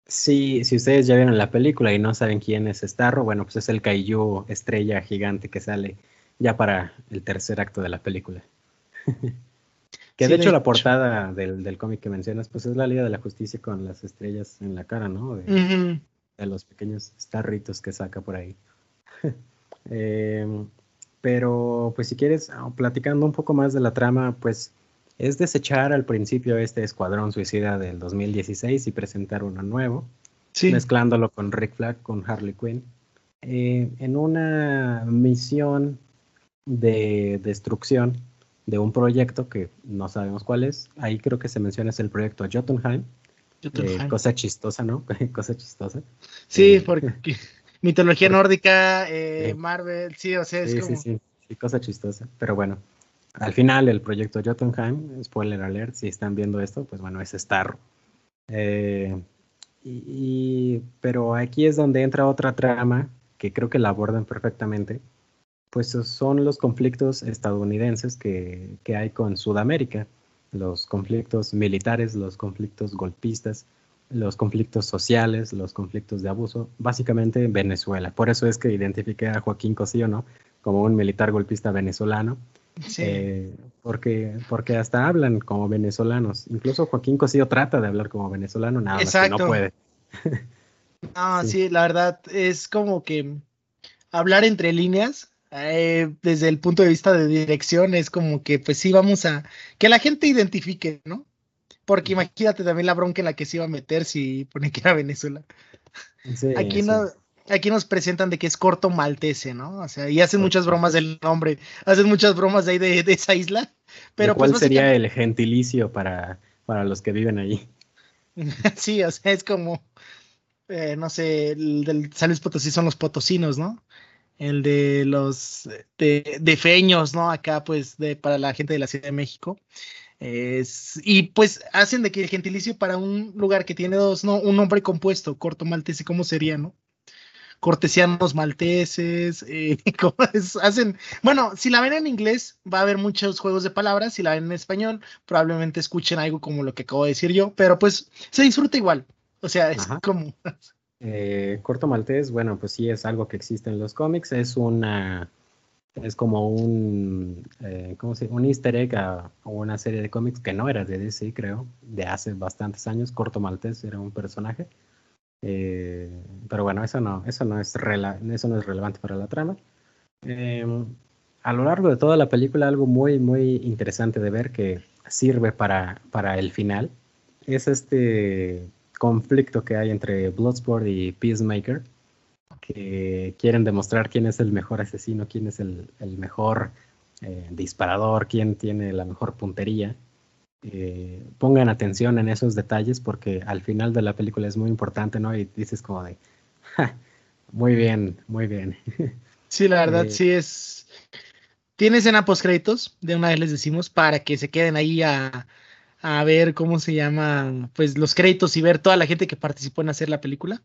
Sí, si ustedes ya vieron la película y no saben quién es Starro, bueno, pues es el Kaiju estrella gigante que sale ya para el tercer acto de la película. que de, hecho, la portada del, cómic que mencionas, pues es la Liga de la Justicia con las estrellas en la cara, ¿no? De, los pequeños starritos que saca por ahí. Em, pero, pues si quieres, ah, platicando un poco más de la trama, pues es desechar al principio este Escuadrón Suicida del 2016 y presentar uno nuevo, mezclándolo con Rick Flag, con Harley Quinn, eh, en una misión de destrucción de un proyecto que no sabemos cuál es. Ahí creo que se menciona es el proyecto Jotunheim. Eh, cosa chistosa, ¿no? cosa chistosa. Sí, eh, porque mitología nórdica, Marvel, sí, o sea, es como... sí, sí, cosa chistosa, pero bueno. Al final, el proyecto Jotunheim, spoiler alert, si están viendo esto, pues bueno, es Starro. Eh, y, pero aquí es donde entra otra trama que creo que la abordan perfectamente, pues son los conflictos estadounidenses que, que hay con Sudamérica, los conflictos militares, los conflictos golpistas, los conflictos sociales, los conflictos de abuso, básicamente Venezuela. Por eso es que identifiqué a Joaquín Cosío, ¿no? Como un militar golpista venezolano eh, porque, porque hasta hablan como venezolanos. Incluso Joaquín Cosío trata de hablar como venezolano, nada más que no puede. no, sí. la verdad es como que hablar entre líneas, eh, desde el punto de vista de dirección, es como que pues sí vamos a que la gente identifique, ¿no? Porque imagínate también la bronca en la que se iba a meter si pone que era Venezuela. Aquí no, aquí nos presentan de que es corto maltese, ¿no? O sea, y hacen muchas bromas del nombre, hacen muchas bromas de ahí de, esa isla. Pero pues, ¿Cuál sería el gentilicio para, para los que viven allí? sí, o sea, es como, eh, no sé, el del San Potosí son los potosinos, ¿no? El de los de, feños, ¿no? Acá, pues, de, para la gente de la Ciudad de México. Y pues hacen de que el gentilicio para un lugar que tiene dos, ¿no? Un nombre compuesto, corto maltese, ¿cómo sería, no? cortesianos malteses, eh, hacen, bueno, si la ven en inglés va a haber muchos juegos de palabras, si la ven en español probablemente escuchen algo como lo que acabo de decir yo, pero pues se disfruta igual, o sea, es como... Eh, corto maltés, bueno, pues sí es algo que existe en los cómics, es una, es como un, eh, ¿cómo se Un easter egg a, una serie de cómics que no era de DC, creo, de hace bastantes años, corto maltés era un personaje. Eh, pero bueno, eso no, eso no, es, eso no es relevante para la trama. Em, a lo largo de toda la película, algo muy, muy interesante de ver que sirve para, para el final es este conflicto que hay entre Bloodsport y Peacemaker, que quieren demostrar quién es el mejor asesino, quién es el, mejor eh, disparador, quién tiene la mejor puntería. Eh, pongan atención en esos detalles porque al final de la película es muy importante, ¿no? Y dices como de, muy bien, muy bien. Sí, la verdad, eh, sí es. Tiene escena post créditos, de una vez les decimos, para que se queden ahí a, a ver cómo se llama, pues los créditos y ver toda la gente que participó en hacer la película.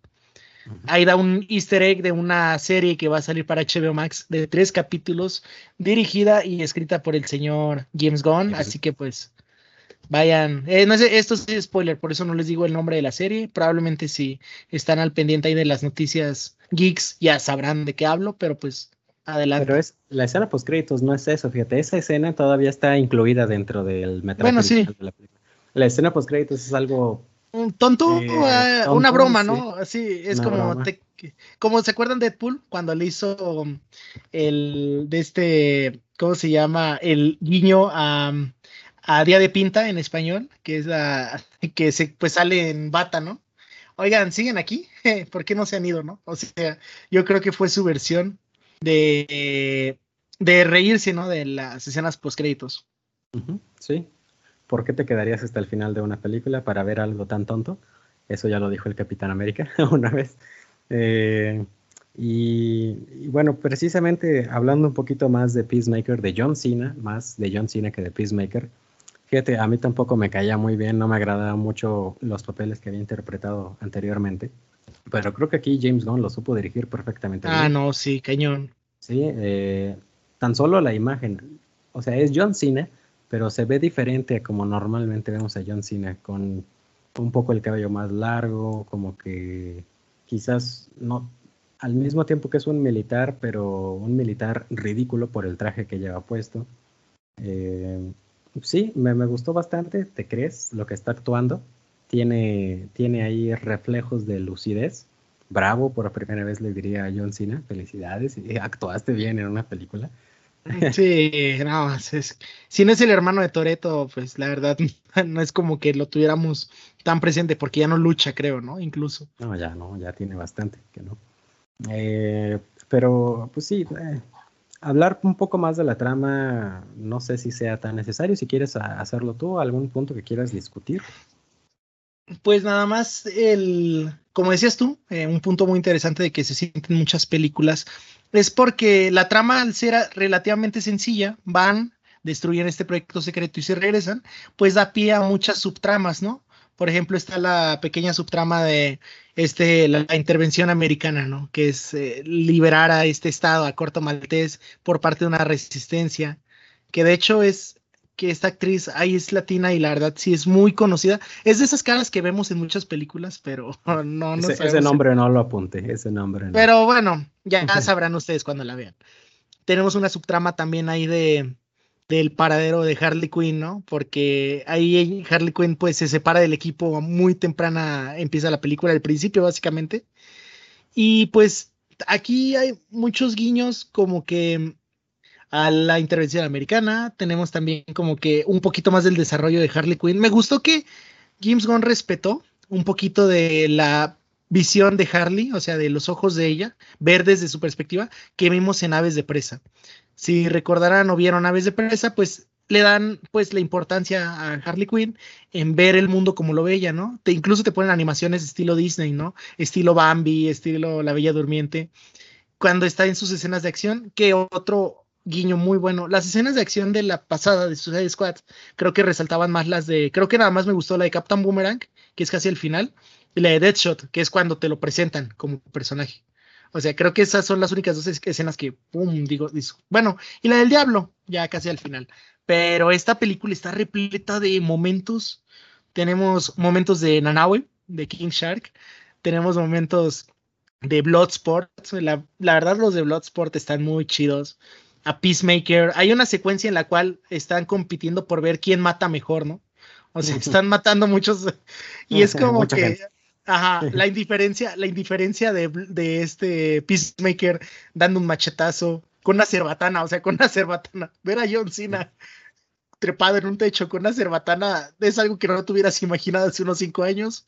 Ahí da un easter egg de una serie que va a salir para HBO Max de tres capítulos, dirigida y escrita por el señor James Gunn. Así que pues Vayan, eh, no sé, esto es spoiler, por eso no les digo el nombre de la serie. Probablemente si están al pendiente ahí de las noticias geeks ya sabrán de qué hablo, pero pues adelante. Pero es la escena post créditos no es eso, fíjate, esa escena todavía está incluida dentro del metraje bueno, sí. de la película. La escena post créditos es algo un tonto, eh, eh, una broma, ¿no? Así es como como se acuerdan de Deadpool cuando le hizo el de este ¿cómo se llama? el guiño a a Día de Pinta en español, que es la que se pues sale en bata, ¿no? Oigan, ¿siguen aquí? ¿Por qué no se han ido, no? O sea, yo creo que fue su versión de, de reírse, ¿no? De las escenas postcréditos. sí. ¿Por qué te quedarías hasta el final de una película para ver algo tan tonto? Eso ya lo dijo el Capitán América una vez. Eh, y, y, bueno, precisamente hablando un poquito más de Peacemaker, de John Cena, más de John Cena que de Peacemaker, Fíjate, a mí tampoco me caía muy bien, no me agradaban mucho los papeles que había interpretado anteriormente, pero creo que aquí James Gunn lo supo dirigir perfectamente. Ah, no, sí, cañón. Sí, eh, tan solo la imagen, o sea, es John Cena, pero se ve diferente como normalmente vemos a John Cena, con un poco el cabello más largo, como que quizás no, al mismo tiempo que es un militar, pero un militar ridículo por el traje que lleva puesto. Eh, sí, me, gustó bastante, te crees lo que está actuando. Tiene, tiene ahí reflejos de lucidez. Bravo, por primera vez le diría a John Cena, felicidades, actuaste bien en una película. Sí, no, es, si no es el hermano de Toreto, pues la verdad no es como que lo tuviéramos tan presente porque ya no lucha, creo, ¿no? Incluso. No, ya no, ya tiene bastante que no. Eh, pero, pues sí, eh, hablar un poco más de la trama, no sé si sea tan necesario. Si quieres hacerlo tú, algún punto que quieras discutir. Pues nada más, el, como decías tú, eh, un punto muy interesante de que se sienten muchas películas es porque la trama, al ser relativamente sencilla, van, destruyen este proyecto secreto y se regresan, pues da pie a muchas subtramas, ¿no? Por ejemplo, está la pequeña subtrama de este, la, intervención americana, ¿no? Que es eh, liberar a este estado, a Corto Maltés, por parte de una resistencia, que de hecho es que esta actriz ahí es latina y la verdad sí es muy conocida. Es de esas caras que vemos en muchas películas, pero no, no ese, ese nombre no lo apunte, ese nombre no. Pero bueno, ya sabrán ustedes cuando la vean. Tenemos una subtrama también ahí de del paradero de Harley Quinn, ¿no? Porque ahí Harley Quinn pues se separa del equipo muy temprana, empieza la película al principio básicamente. Y pues aquí hay muchos guiños como que a la intervención americana, tenemos también como que un poquito más del desarrollo de Harley Quinn. Me gustó que James Gunn respetó un poquito de la visión de Harley, o sea, de los ojos de ella, ver desde su perspectiva, que vimos en Aves de Presa. Si recordarán o vieron Aves de Presa, pues le dan pues la importancia a Harley Quinn en ver el mundo como lo ve ella, ¿no? Te, incluso te ponen animaciones estilo Disney, ¿no? Estilo Bambi, estilo La Bella Durmiente, cuando está en sus escenas de acción, que otro guiño muy bueno. Las escenas de acción de la pasada de Suicide Squad, creo que resaltaban más las de, creo que nada más me gustó la de Captain Boomerang, que es casi el final, y la de Deadshot, que es cuando te lo presentan como personaje. O sea, creo que esas son las únicas dos escenas que, pum, digo, bueno, y la del diablo, ya casi al final. Pero esta película está repleta de momentos. Tenemos momentos de Nanawe, de King Shark. Tenemos momentos de Bloodsport. La, la verdad, los de Bloodsport están muy chidos. A Peacemaker. Hay una secuencia en la cual están compitiendo por ver quién mata mejor, ¿no? O sea, están matando muchos. Y es como que. Ajá, la indiferencia, la indiferencia de, de, este Peacemaker dando un machetazo con una cerbatana, o sea, con una cerbatana. Ver a John Cena trepado en un techo con una cerbatana es algo que no te hubieras imaginado hace unos cinco años.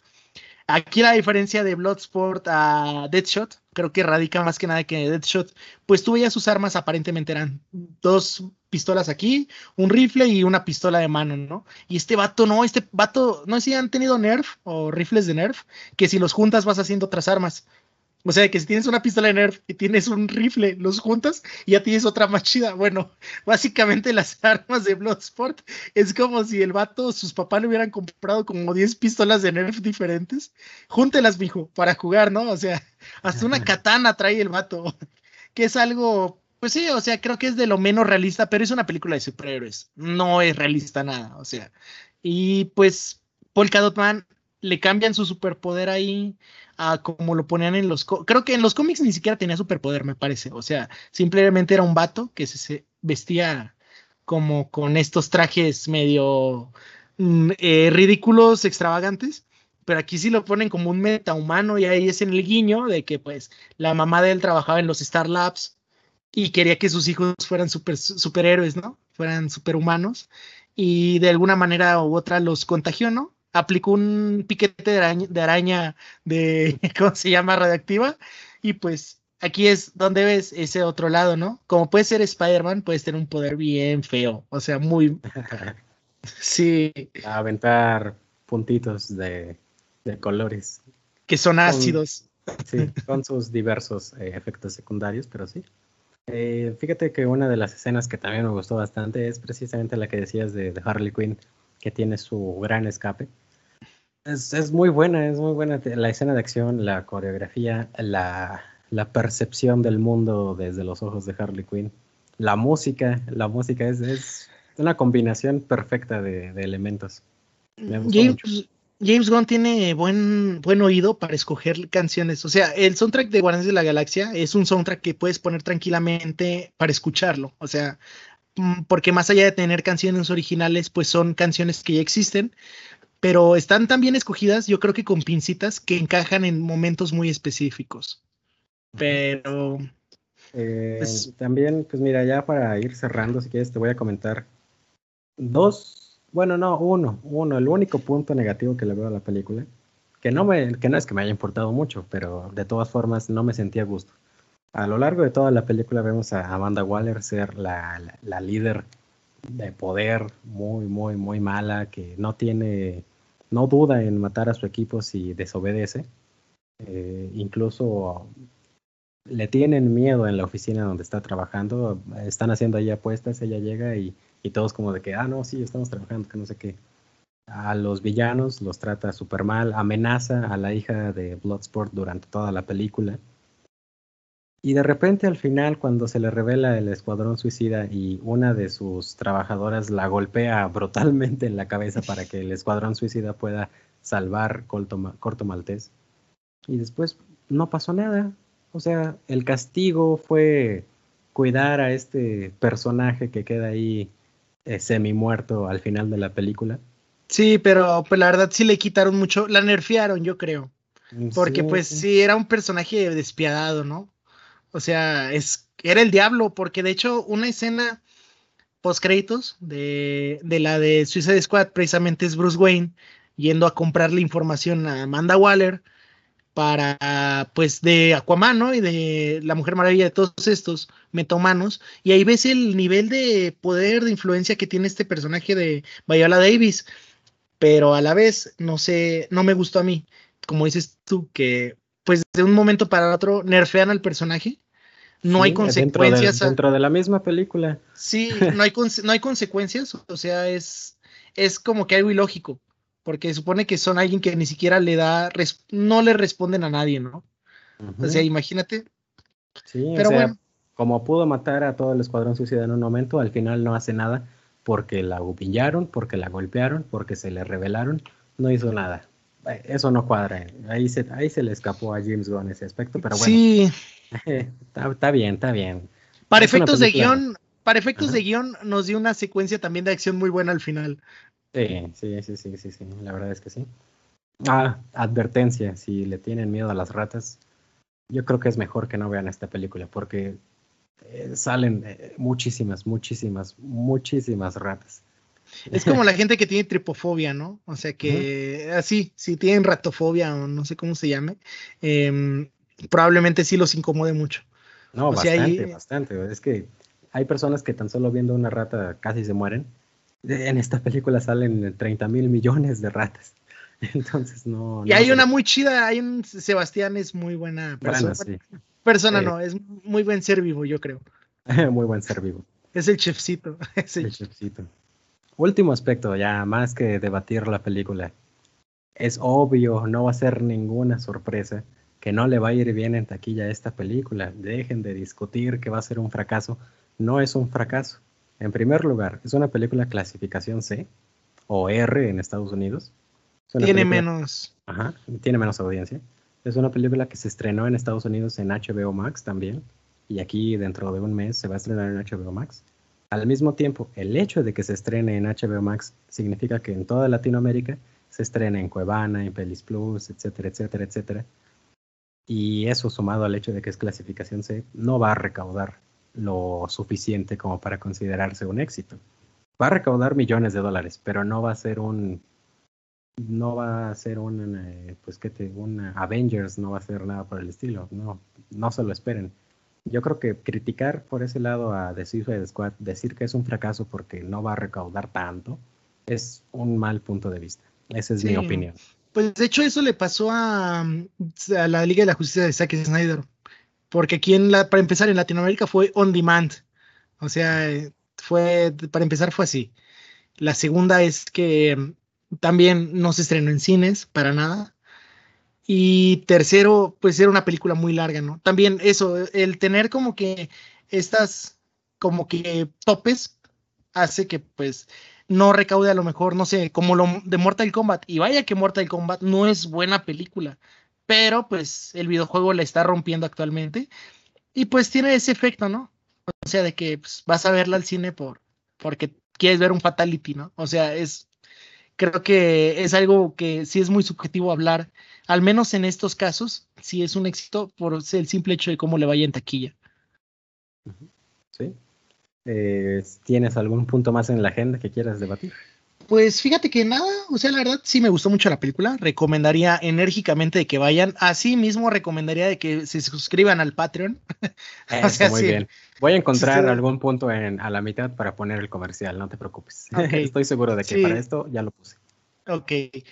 Aquí la diferencia de Bloodsport a Deadshot, creo que radica más que nada que Deadshot, pues tú veías sus armas aparentemente eran dos pistolas aquí, un rifle y una pistola de mano, ¿no? Y este vato no, este vato, no sé si han tenido Nerf o rifles de Nerf, que si los juntas vas haciendo otras armas. O sea, que si tienes una pistola de Nerf y tienes un rifle, los juntas y ya tienes otra más chida. Bueno, básicamente las armas de Bloodsport es como si el vato, sus papás le hubieran comprado como 10 pistolas de Nerf diferentes. Júntelas, mijo, para jugar, ¿no? O sea, hasta una katana trae el vato, que es algo, pues sí, o sea, creo que es de lo menos realista, pero es una película de superhéroes. No es realista nada, o sea. Y pues, Polka Dot Man le cambian su superpoder ahí a como lo ponían en los... Creo que en los cómics ni siquiera tenía superpoder, me parece. O sea, simplemente era un vato que se, vestía como con estos trajes medio mm, eh, ridículos, extravagantes. Pero aquí sí lo ponen como un metahumano y ahí es en el guiño de que pues la mamá de él trabajaba en los Star Labs y quería que sus hijos fueran super, superhéroes, ¿no? Fueran superhumanos. Y de alguna manera u otra los contagió, ¿no? Aplicó un piquete de araña, de, ¿cómo se llama? Radioactiva. Y pues aquí es donde ves ese otro lado, ¿no? Como puede ser Spider-Man, puedes tener un poder bien feo, o sea, muy... sí. aventar puntitos de, colores. Que son ácidos. sí, con sus diversos eh, efectos secundarios, pero sí. Eh, fíjate que una de las escenas que también me gustó bastante es precisamente la que decías de Harley Quinn, que tiene su gran escape. Es, muy buena, es muy buena la escena de acción, la coreografía, la, percepción del mundo desde los ojos de Harley Quinn. La música, la música es, es una combinación perfecta de, elementos. James, James, Gunn tiene buen, buen oído para escoger canciones. O sea, el soundtrack de Guardianes de la Galaxia es un soundtrack que puedes poner tranquilamente para escucharlo. O sea, mm, porque más allá de tener canciones originales, pues son canciones que ya existen, pero están tan bien escogidas, yo creo que con pincitas que encajan en momentos muy específicos. Pero... Eh, pues también, pues mira, ya para ir cerrando, si quieres, te voy a comentar dos, bueno, no, uno, uno, el único punto negativo que le veo a la película, que no, me, que no es que me haya importado mucho, pero de todas formas no me sentía a gusto. A lo largo de toda la película vemos a Amanda Waller ser la, la líder de poder muy, muy, muy mala, que no tiene, no duda en matar a su equipo si desobedece. Eh, incluso le tienen miedo en la oficina donde está trabajando, están haciendo ahí apuestas, ella llega y, y todos como de que, ah, no, sí, estamos trabajando, que no sé qué. A los villanos los trata súper mal, amenaza a la hija de Bloodsport durante toda la película. Y de repente al final, cuando se le revela el escuadrón suicida y una de sus trabajadoras la golpea brutalmente en la cabeza para que el escuadrón suicida pueda salvar Corto, Maltés. Y después no pasó nada. O sea, el castigo fue cuidar a este personaje que queda ahí eh, semi muerto al final de la película. Sí, pero pues la verdad sí le quitaron mucho, la nerfearon, yo creo. Porque pues sí, era un personaje despiadado, ¿no? O sea, es, era el diablo, porque de hecho una escena post créditos de, de la de Suicide Squad precisamente es Bruce Wayne yendo a comprarle información a Amanda Waller para, pues, de Aquaman, ¿no? Y de la Mujer Maravilla, de todos estos metomanos. Y ahí ves el nivel de poder, de influencia que tiene este personaje de Viola Davis. Pero a la vez, no sé, no me gustó a mí. Como dices tú, que pues de un momento para otro nerfean al personaje. no hay consecuencias. Dentro de, la misma película. Sí, no hay, no hay consecuencias, o sea, es, es como que algo ilógico, porque supone que son alguien que ni siquiera le da, no le responden a nadie, ¿no? O sea, imagínate. Sí, pero bueno. Como pudo matar a todo el escuadrón suicida en un momento, al final no hace nada porque la humillaron, porque la golpearon, porque se le rebelaron, no hizo nada. Eso no cuadra. Ahí se, ahí se le escapó a James Gunn ese aspecto, pero bueno. Sí. está, bien, está bien. Para efectos de guion, para efectos de guion nos dio una secuencia también de acción muy buena al final. Sí, sí, sí, sí, sí, sí, la verdad es que sí. Ah, advertencia, si le tienen miedo a las ratas, yo creo que es mejor que no vean esta película porque eh, salen eh, muchísimas, muchísimas, muchísimas ratas. Es como la gente que tiene tripofobia, ¿no? O sea que así, si tienen ratofobia o no sé cómo se llame, em, probablemente sí los incomode mucho. No, bastante, bastante. Es que hay personas que tan solo viendo una rata casi se mueren. En esta película salen 30 mil millones de ratas. Entonces no. Y hay una muy chida, hay un Sebastián es muy buena persona. Persona no, es muy buen ser vivo, yo creo. muy buen ser vivo. Es el chefcito. Es el... chefcito. Último aspecto, ya más que debatir la película. Es obvio, no va a ser ninguna sorpresa que no le va a ir bien en taquilla a esta película. Dejen de discutir que va a ser un fracaso. No es un fracaso. En primer lugar, es una película clasificación C o R en Estados Unidos. Tiene menos. Ajá, tiene menos audiencia. Es una película que se estrenó en Estados Unidos en HBO Max también. Y aquí dentro de un mes se va a estrenar en HBO Max. Al mismo tiempo, el hecho de que se estrene en HBO Max significa que en toda Latinoamérica se estrena en Cuevana, en Pelis Plus, etcétera, etcétera, etcétera. Y eso sumado al hecho de que es clasificación C, no va a recaudar lo suficiente como para considerarse un éxito. Va a recaudar millones de dólares, pero no va a ser un no va a ser un eh, pues que te una Avengers, no va a ser nada por el estilo, no, no se lo esperen. Yo creo que criticar por ese lado a The Suicide Squad, decir que es un fracaso porque no va a recaudar tanto, es un mal punto de vista. Esa es mi opinión. Pues de hecho eso le pasó a, a la Liga de la Justicia de Zack Snyder porque aquí en la, para empezar en Latinoamérica fue on demand, o sea, fue, para empezar fue así. La segunda es que mm, también no se estrenó en cines para nada. Y tercero, pues era una película muy larga, ¿no? También eso, el tener como que estas, como que topes, hace que pues no recaude a lo mejor, no sé, como lo de Mortal Kombat. Y vaya que Mortal Kombat no es buena película pero pues el videojuego la está rompiendo actualmente y pues tiene ese efecto, ¿no? O sea, de que pues, vas a verla al cine por porque quieres ver un fatality, ¿no? O sea, es creo que es algo que sí es muy subjetivo hablar, al menos en estos casos, sí es un éxito por el simple hecho de cómo le vaya en taquilla. Sí. Eh, ¿Tienes algún punto más en la agenda que quieras debatir? Pues fíjate que nada, o sea, la verdad sí me gustó mucho la película. Recomendaría enérgicamente de que vayan. Así mismo recomendaría de que se suscriban al Patreon. muy bien. Voy a encontrar algún punto en, a la mitad para poner el comercial, no te preocupes. Estoy seguro de que para esto ya lo puse. Ok.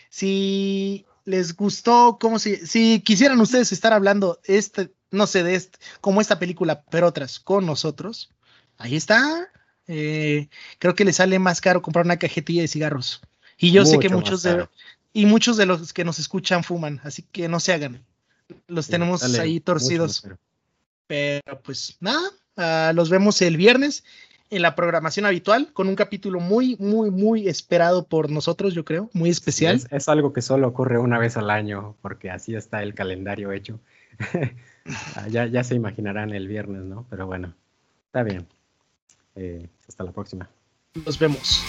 Si les gustó, como si, si quisieran ustedes estar hablando, este, no sé, de este, como esta película, pero otras con nosotros, ahí está eh, creo que le sale más caro comprar una cajetilla de cigarros. Y yo sé que muchos de, y muchos de los que nos escuchan fuman, así que no se hagan. Los tenemos ahí torcidos. Pero pues nada, ah, los vemos el viernes en la programación habitual con un capítulo muy, muy, muy esperado por nosotros, yo creo, muy especial. es, algo que solo ocurre una vez al año, porque así está el calendario hecho. Ah, ya, ya se imaginarán el viernes, ¿no? Pero bueno, está bien. Eh, hasta la próxima. Nos vemos.